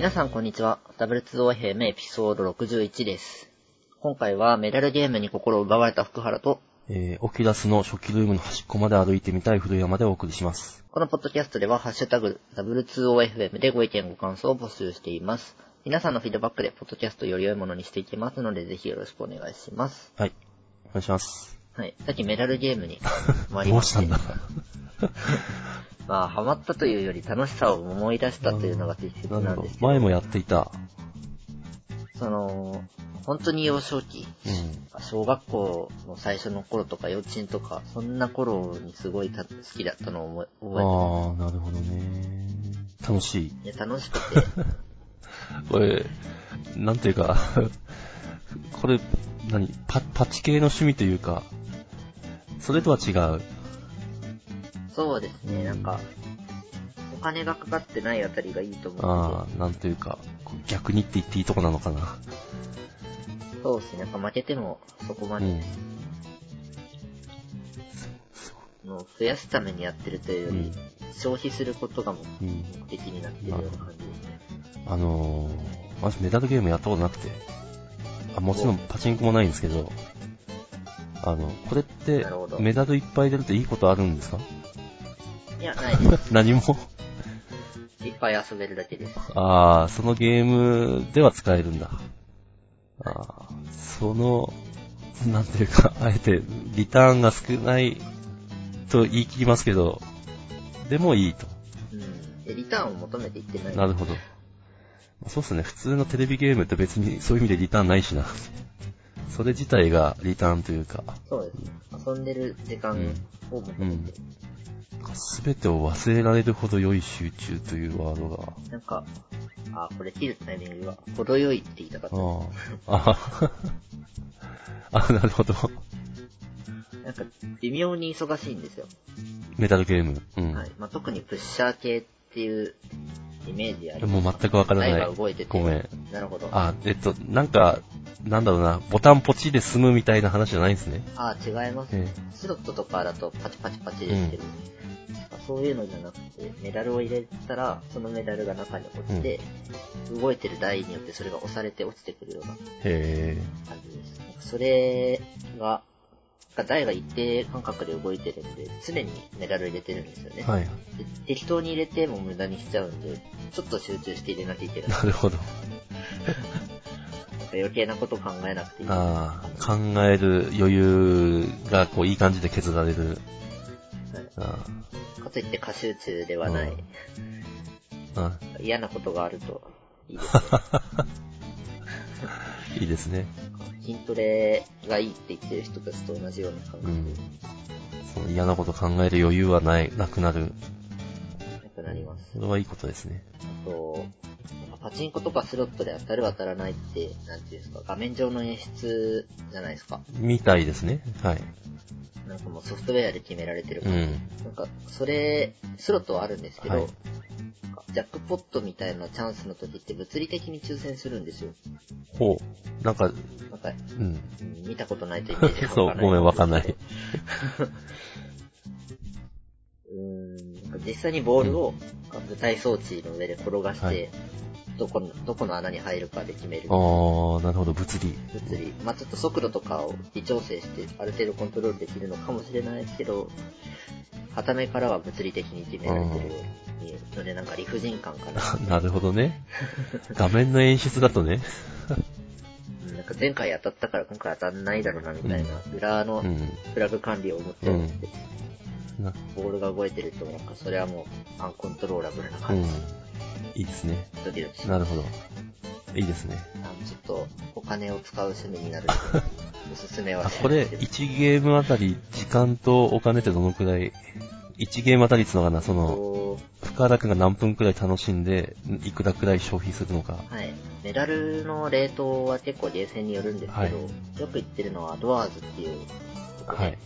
皆さんこんにちは。W2OFM エピソード61です。今回はメダルゲームに心を奪われた福原と、えー、オキュラスの初期ルームの端っこまで歩いてみたい古山でお送りします。このポッドキャストでは、ハッシュタグ W2OFM でご意見ご感想を募集しています。皆さんのフィードバックでポッドキャストをより良いものにしていきますので、ぜひよろしくお願いします。はい。お願いします。はい。さっきメダルゲームに 回りどましうしてたんだまあ、ハマったというより楽しさを思い出したというのが適切なんです。けど、前もやっていた。その、本当に幼少期、うん。小学校の最初の頃とか幼稚園とか、そんな頃にすごいた好きだったのを覚えああ、なるほどね。楽しい。ていや、楽しくて、これ、なんていうか、これ、何？パ、パチ系の趣味というか、それとは違う。そうですね、なんか、お金がかかってないあたりがいいと思ああ、なんというか、逆にって言っていいとこなのかな。そうですね、なんか負けてもそこまで、うん。の増やすためにやってるというより、うん。消費することが目うん。的になってるような感じですね。あのー、まずメダルゲームやったことなくて、あもちろんパチンコもないんですけど、あの、これってメダルいっぱい出るといいことあるんですか？いや、ないです。何もいっぱい遊べるだけです。ああ、そのゲームでは使えるんだ。ああ、その、なんていうか、あえてリターンが少ないと言い切りますけど、でもいいと。うん。で、リターンを求めていってない。なるほど。そうっすね、普通のテレビゲームって別にそういう意味でリターンないしな。それ自体がリターンというか、そうですね。遊んでる時間を求めてる。すべてを忘れられるほど良い集中というワードが。なんか、あ、これ切るタイミングが程よいって言いたかった。ああ。ああ、なるほど。なんか、微妙に忙しいんですよ。メダルゲーム。うん。はい。まあ、特にプッシャー系っていうイメージあります。もう全くわからない動いてて。ごめん。なるほど。あ、えっと、なんか、なんだろうな、ボタンポチで済むみたいな話じゃないんですね。あ、違いますねえ。スロットとかだとパチパチパチですけど、そういうのじゃなくて、メダルを入れたら、そのメダルが中に落ちて、動いてる台によってそれが押されて落ちてくるようなへ感じです。それが、台が一定間隔で動いてるんで、常にメダル入れてるんですよね。え。はい。で適当に入れても無駄にしちゃうんで、ちょっと集中して入れなきゃいけない。なるほど。か余計なこと考えなくていい。ああ、考える余裕が、こう、いい感じで削られる。あかといって過集中ではない。嫌なことがあるといいですね。いいですね。筋トレがいいって言ってる人たちと同じような感覚うん。その嫌なこと考える余裕はない、なくなる。でなくなります。それはいいことですね。あと、パチンコとかスロットで当たる当たらないって、なんていうんですか、画面上の演出じゃないですか。みたいですね。はい。なんかもうソフトウェアで決められてるう感じ。ん。なんか、それ、スロットはあるんですけど、はいジャックポットみたいなチャンスの時って物理的に抽選するんですよ。ほう。なんか、なんか、うん。うん見たことないとイメージが そう、ごめん、わかんない。実際にボールを舞台装置の上で転がして、はいどこの、どこの穴に入るかで決める。あー、なるほど、物理。物理。まあちょっと速度とかを微調整して、ある程度コントロールできるのかもしれないけど、片目からは物理的に決められてるので、なんか理不尽感かな。なるほどね。画面の演出だとね。うんなんか前回当たったから今回当たんないだろうなみたいな、裏のうん。フラグ管理を思っちゃうんで、なボールが動いてると、なんかそれはもうアンコントローラブルなうん感じ。。いいですね。ドキドキしなるほど。いいですね。あのちょっとお金を使う趣味になる おすすめはこれ、いですけど。1ゲームあたり、時間とお金ってどのくらい ?1 ゲームあたりっていうのかな、その、こ深田くんが何分くらい楽しんで、いくらくらい消費するのか。うはい。メダルのレートは結構ゲーセンによるんですけど、はいよく言ってるのはドアーズっていうはい。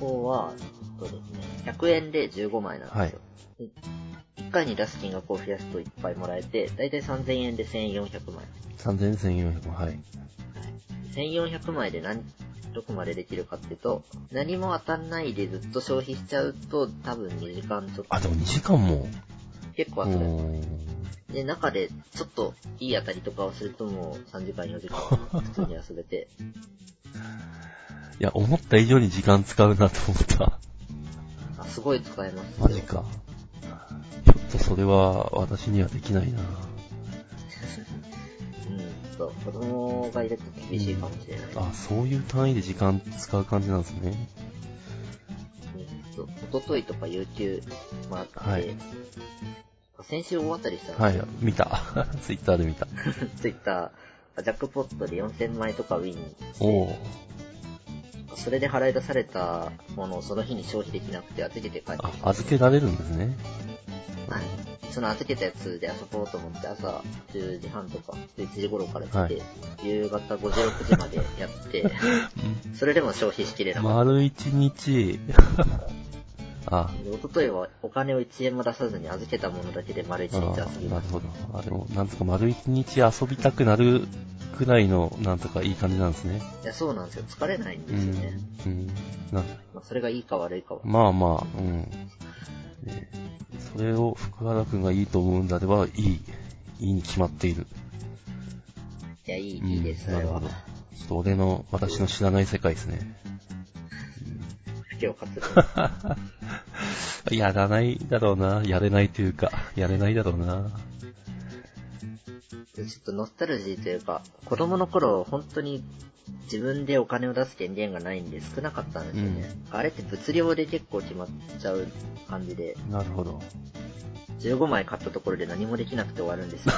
ここは、そうですね、100円で15枚なんですよ。で1回に出す金額を増やすといっぱいもらえて、だいたい3000円で1400枚。3000、1400も、はい。1400枚で何、どこまでできるかっていうと、何も当たんないでずっと消費しちゃうと、多分2時間ちょっと。あ、でも2時間も？結構う遊べる。ん。で、中でちょっといい当たりとかをするともう3時間4時間普通に遊べて。いや、思った以上に時間使うなと思った。あすごい使えますよ。マジか。ちょっとそれは私にはできないな。うん。そう、子供がいると厳しいかもしれない。あ、そういう単位で時間使う感じなんですね。うんそう一昨日とか有給もらって、はい先週大当たりしたんはいですよ。、見た。ツイッターで見た。ツイッター、ジャックポットで4000枚とかウィンして。それで払い出されたものをその日に消費できなくて預けて帰ってあ。預けられるんですね。はい。その預けたやつで遊ぼうと思って朝10時半とか11時頃から来て、はい夕方5時6時までやって、それでも消費しきれなかった。丸一日。あ、で一昨日はお金を1円も出さずに預けたものだけで丸1あ日遊びましなるほど。あ、でも、なんとか丸一日遊びたくなるくらいの、なんとかいい感じなんですね。た。いや、そうなんですよ。疲れないんうですよね。ん。うん。なまあ、それがいいか悪いかは。まあまあ、うん。ねそれを福原くんがいいと思うんであれば、いい。いいに決まっている。いや、いい、うんいいです、それはなるほど。。ちょっと俺の、私の知らない世界ですね。不況活動。やらないだろうな。やれないというか、やれないだろうな。でちょっとノスタルジーというか、子供の頃、本当に自分でお金を出す権限がないんで少なかったんですよね。あれって物量で結構決まっちゃう感じで、なるほど。15枚買ったところで何もできなくて終わるんですよ。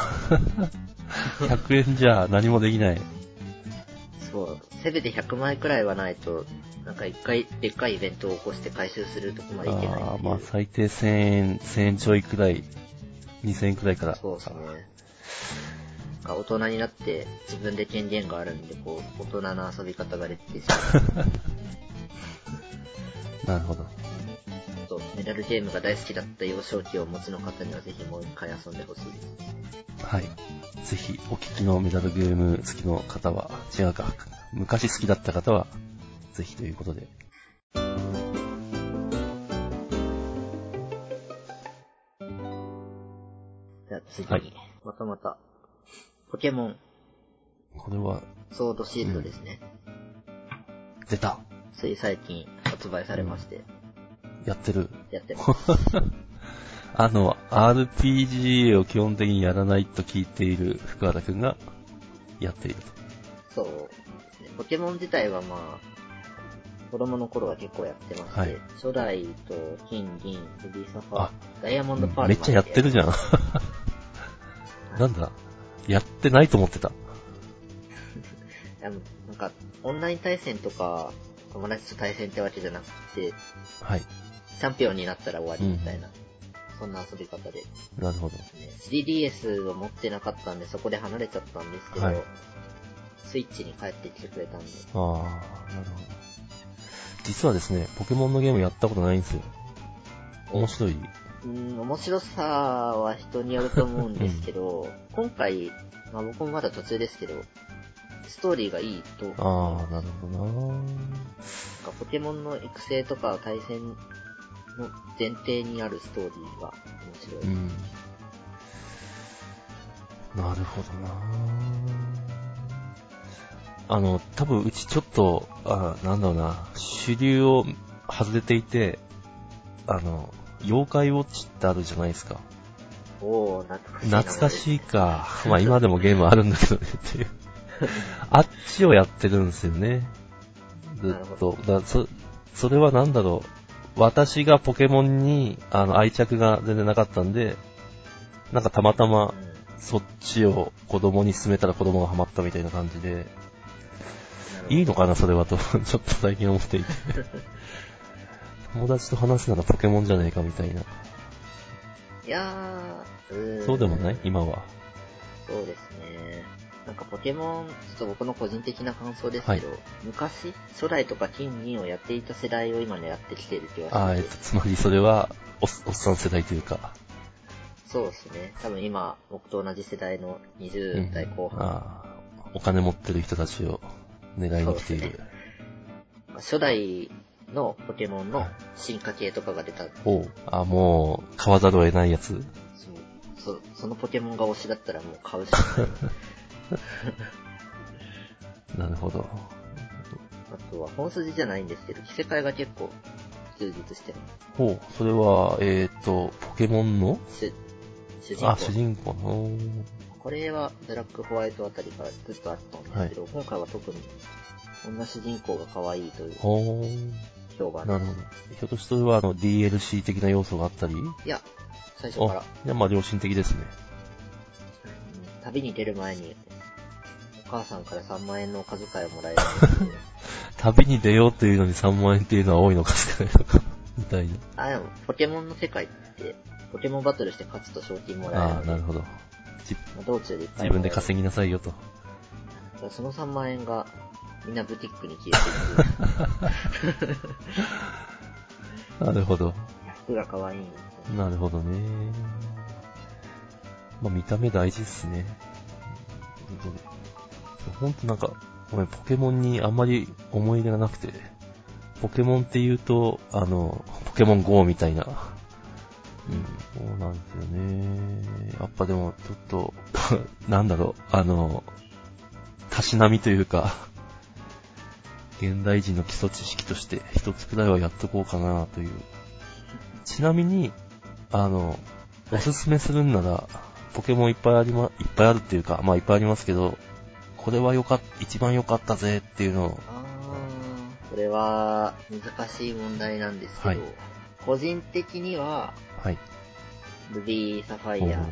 100円じゃ何もできない。そう。せめて100枚くらいはないと、なんか一回でっかいイベントを起こして回収するとこまでいけないああ、まあ最低1000円、1000円ちょいくらい、2000円くらいから。そうですね。なんか大人になって自分で権限があるんで、こう、大人の遊び方ができてしまう。なるほど。とメダルゲームが大好きだった幼少期をお持ちの方にはぜひもう一回遊んでほしいです。はい。ぜひ、お聞きのメダルゲーム好きの方は、違うか。昔好きだった方は、ぜひということで。じゃあ次に、はいまたまた、ポケモン、これは、ソードシールドですね。出たつい最近発売されまして、やってる。やってます。あの、RPG を基本的にやらないと聞いている福原くんが、やっていると。そう。ポケモン自体はまあ、子供の頃は結構やってまして、はい初代と金、銀、ルビーサファーあ、ダイヤモンドパールめっちゃやってるじゃん。ん。なんだ？やってないと思ってた。なんか、オンライン対戦とか、友達と対戦ってわけじゃなくて、はい。チャンピオンになったら終わりみたいな、そんな遊び方で、ね。なるほど。3DS を持ってなかったんで、そこで離れちゃったんですけど、はいスイッチに帰ってきてくれたんで、ああ、なるほど。実はですね、ポケモンのゲームやったことないんですよ。面白い。うん、面白さは人によると思うんですけど、今回、まあ僕もまだ途中ですけど、ストーリーがいいと、ああ、なるほどななんかポケモンの育成とか対戦の前提にあるストーリーが面白い。うん。なるほどなあの、多分うちちょっと、あなんだろうな、主流を外れていて、あの、妖怪ウォッチってあるじゃないですか。おー、懐かしいな。懐かしいか。まあ今でもゲームあるんだけどねっていう。あっちをやってるんですよね。ずっほと。だそ、それはなんだろう。私がポケモンに、あの、愛着が全然なかったんで、なんかたまたまうんそっちを子供に勧めたら子供がハマったみたいな感じで、いいのかなそれはと、ちょっと最近思っていて。友達と話すならポケモンじゃねえかみたいな。いやー、そうでもない？今は。そうですね。なんかポケモン、ちょっと僕の個人的な感想ですけど、昔、初代とか金銀をやっていた世代を今狙ってきている気がしてて、ああ、えっと、つまりそれは、おっおっさん世代というか。そうですね。多分今、僕と同じ世代の20代後半、ああ、お金持ってる人たちを狙いに来ているそうです。初代のポケモンの進化系とかが出た、おうあ、もう、買わざるを得ないやつ。そうそそのポケモンが推しだったらもう買うしかない。なるほど。あとは本筋じゃないんですけど、着せ替えが結構充実してる。ほう、それは、えっ、と、ポケモンの？主主人公。あ、主人公の。これはブラックホワイトあたりからずっとあったんですけど、今回は特に女主人公が可愛いという。評判。なるほど。ひょっとしてはあの DLC 的な要素があったり？いや、最初からあ、、いや、まあ良心的ですね。うん旅に出る前に、お母さんから3万円のお小遣いをもらえる 旅に出ようというのに3万円っていうのは多いのか少ないのか、みたいな。あ、でも、ポケモンの世界って、ポケモンバトルして勝つと賞金もらえるああ、なるほど。道中でいっぱい自分で稼ぎなさいよと。るその3万円が、みんなブティックに消えていく。なるほど。服が可愛いんですよ。なるほどね。まあ見た目大事っすね。本当にほんとなんか、ごめん、ポケモンにあんまり思い入れがなくて、ポケモンって言うと、あの、ポケモン GO みたいな。うん、そうなんですよね。やっぱでも、ちょっと、なんだろう、あの、たしなみというか、現代人の基礎知識として一つくらいはやっとこうかなという。ちなみに、あの、おすすめするんなら、ポケモンいっぱいありま、いっぱいあるっていうか、まあいっぱいありますけど、これはよかっ、一番良かったぜっていうのを、あー、これは、難しい問題なんですけど、はい個人的には、はい。ルビーサファイア。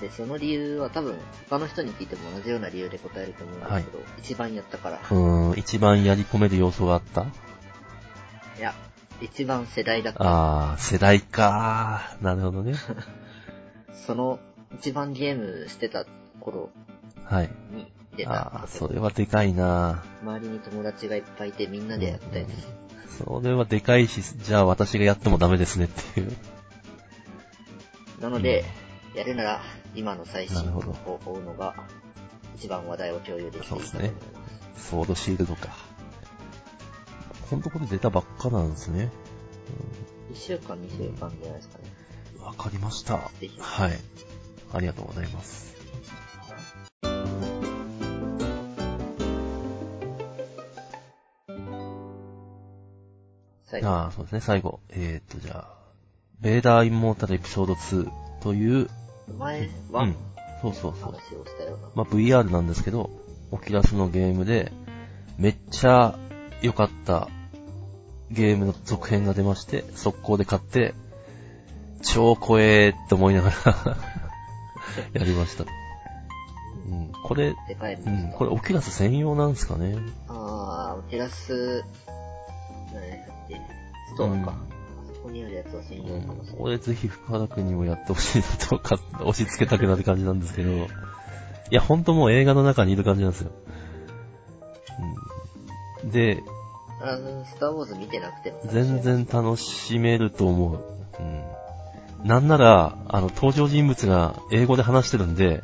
で、その理由は多分、他の人に聞いても同じような理由で答えると思うんですけど、一番やったから。うーん、一番やり込める要素があった？いや、一番世代だった。あー、世代かー。なるほどね。その、一番ゲームしてた頃はい。に出たあー、それはでかいな周りに友達がいっぱいいてみんなでやったやつ。それはでかいし、じゃあ私がやってもダメですねっていう。なので、やるなら今の最新を追うのが、一番話題を共有できていいかと思います。ソードシールドか。ほんとこれ出たばっかなんですね。1週間、2週間じゃないですかね。わかりました。はい。ありがとうございます。ああ、そうですね、最後。えーっと、じゃあ、ベーダーインモータルエピソード2という、前はうん、そうそうそう。話をしたような。まあ、VR なんですけど、オキュラスのゲームで、めっちゃ良かったゲームの続編が出まして、速攻で買って、超怖えって思いながら やりました。うん、これ、うん、のこれオキュラス専用なんですかね？あー、テラス、何だっけ、ストアか。こにあるやつは専うん用かもしれない。ぜひ深田君にもやってほしいなとか、押し付けたくなる感じなんですけど、いや、ほんともう映画の中にいる感じなんですよ。うん、で、あの、スターウォーズ見てなくても。全然楽しめると思う。うん。なんなら、あの、登場人物が英語で話してるんで、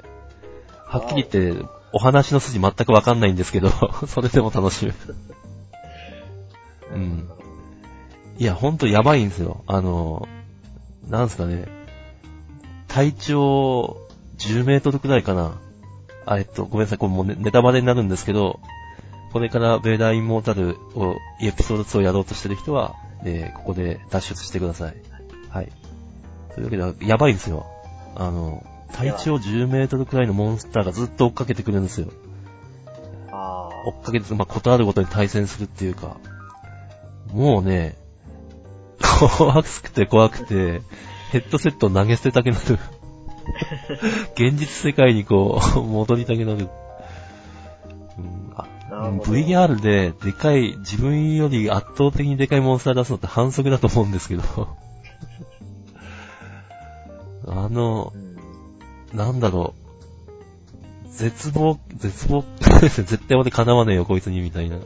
はっきり言って、お話の筋全くわかんないんですけど、それでも楽しめる。うん。いや、ほんとやばいんですよ。あの、なんすかね、体長10メートルくらいかな。あ、えっと、ごめんなさい、これもうネネタバレになるんですけど、これからベーダーインモータルを、エピソード2をやろうとしてる人は、えーここで脱出してください。はい。というわけで、やばいんですよ。あの、体長10メートルくらいのモンスターがずっと追っかけてくるんですよ。あ追っかけて、まあ、ことあるごとに対戦するっていうか、もうね、怖くて怖くて、ヘッドセットを投げ捨てたくなる。現実世界にこう、戻りたくなる。うん。VR ででかい、自分より圧倒的にでかいモンスター出すのって反則だと思うんですけど。あのう、ん。なんだろう。絶望、絶望、絶対俺叶わねえよ、こいつに、みたいな。うん。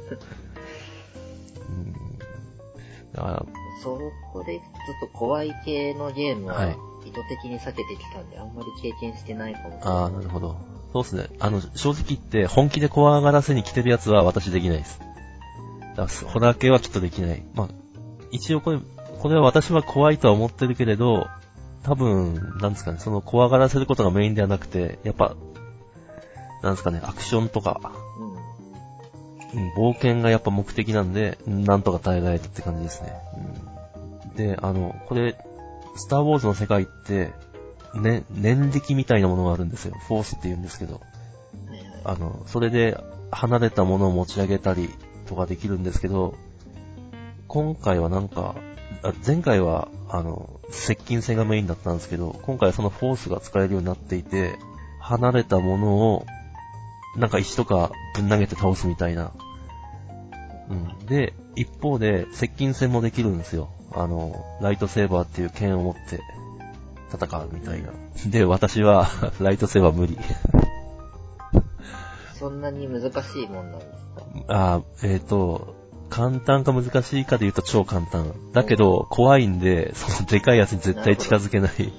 あそこで、ちょっと怖い系のゲームははい意図的に避けてきたんで、あんまり経験してないかもしれない。あー、なるほど。そうですね。あの、正直言って、本気で怖がらせに来てるやつは私できないです。だからホラー系はきっとできない。まあ、一応これ、これは私は怖いとは思ってるけれど、多分、なんですかね、その怖がらせることがメインではなくて、やっぱ、なんですかね、アクションとか、うん。うん、冒険がやっぱ目的なんで、うんなんとか耐えられたって感じですね。うん、で、あの、これ、スターウォーズの世界って、ね、念力みたいなものがあるんですよ。フォースって言うんですけど。あの、それで離れたものを持ち上げたりとかできるんですけど、今回はなんか、あ前回は、あの、接近戦がメインだったんですけど、今回はそのフォースが使えるようになっていて、離れたものを、なんか石とかぶん投げて倒すみたいな。うん。で、一方で、接近戦もできるんですよ。あの、ライトセーバーっていう剣を持って戦うみたいな。で、私は、ライトセーバー無理。そんなに難しいもんなんですか？あーえっ、と、簡単か難しいかで言うと超簡単。だけど、怖いんで、そのでかいやつに絶対近づけない。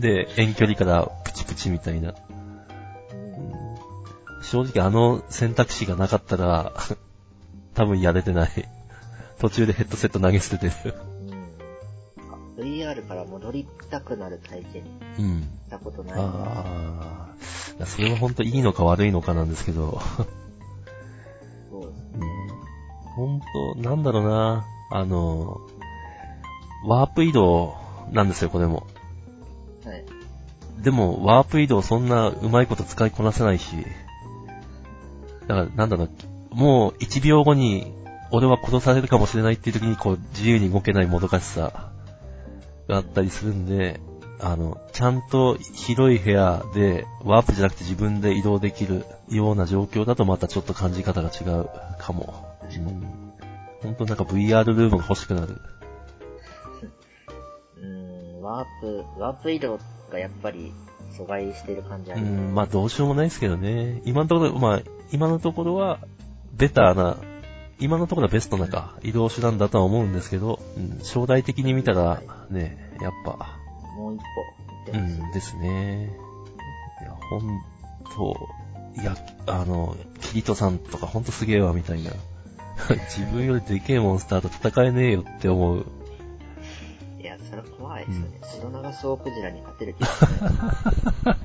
で、遠距離からプチプチみたいな。うん正直あの選択肢がなかったら、多分やれてない。途中でヘッドセット投げ捨ててる。うん。VR から戻りたくなる体験うん。したことない。ああ、それは本当いいのか悪いのかなんですけど。そうです本当なんだろうな。あの、ワープ移動なんですよ、これも。はい。でも、ワープ移動そんなうまいこと使いこなせないし。だから、なんだろう、もう1秒後に、俺は殺されるかもしれないっていう時に、こう、自由に動けないもどかしさがあったりするんで、あの、ちゃんと広い部屋で、ワープじゃなくて自分で移動できるような状況だとまたちょっと感じ方が違うかも。うん。本当なんか VR ルームが欲しくなる。うーん、ワープ、ワープ移動がやっぱり阻害してる感じあります。うん、まあどうしようもないですけどね。今のところ、まあ、今のところは、ベターな、今のところはベストなか、移動手段だとは思うんですけど、うん、将来的に見たら、ね、やっぱ、もう一歩う。ん、ですね。いや、ほんと、いや、あの、キリトさんとかほんとすげえわ、みたいな。自分よりでけえモンスターと戦えねえよって思う。いや、それ怖いですよね。白長ソウクジラに勝てる気がしない。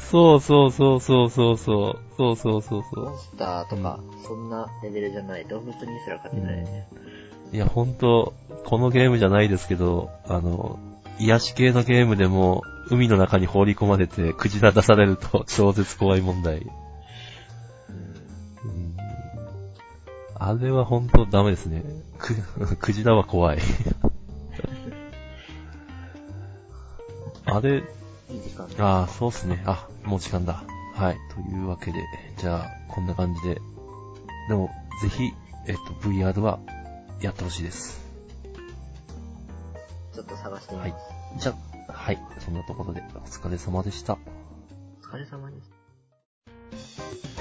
そうそうそうそうそうそう。そうそうそうそう。モンスターとか、そんなレベルじゃない。動物にすら勝てないね。いや、ほんと、このゲームじゃないですけど、あの、癒し系のゲームでも、海の中に放り込まれて、クジラ出されると超絶怖い問題。うんあれはほんとダメですね。く、クジラは怖い。あれ、いい時間だ。ああ、そうっすね。あ、もう時間だ。はい。というわけで、じゃあ、こんな感じで。でも、ぜひ、えっと、VR は、やってほしいです。ちょっと探してみはいます。。じゃあ、はい。そんなところで、お疲れ様でした。お疲れ様です。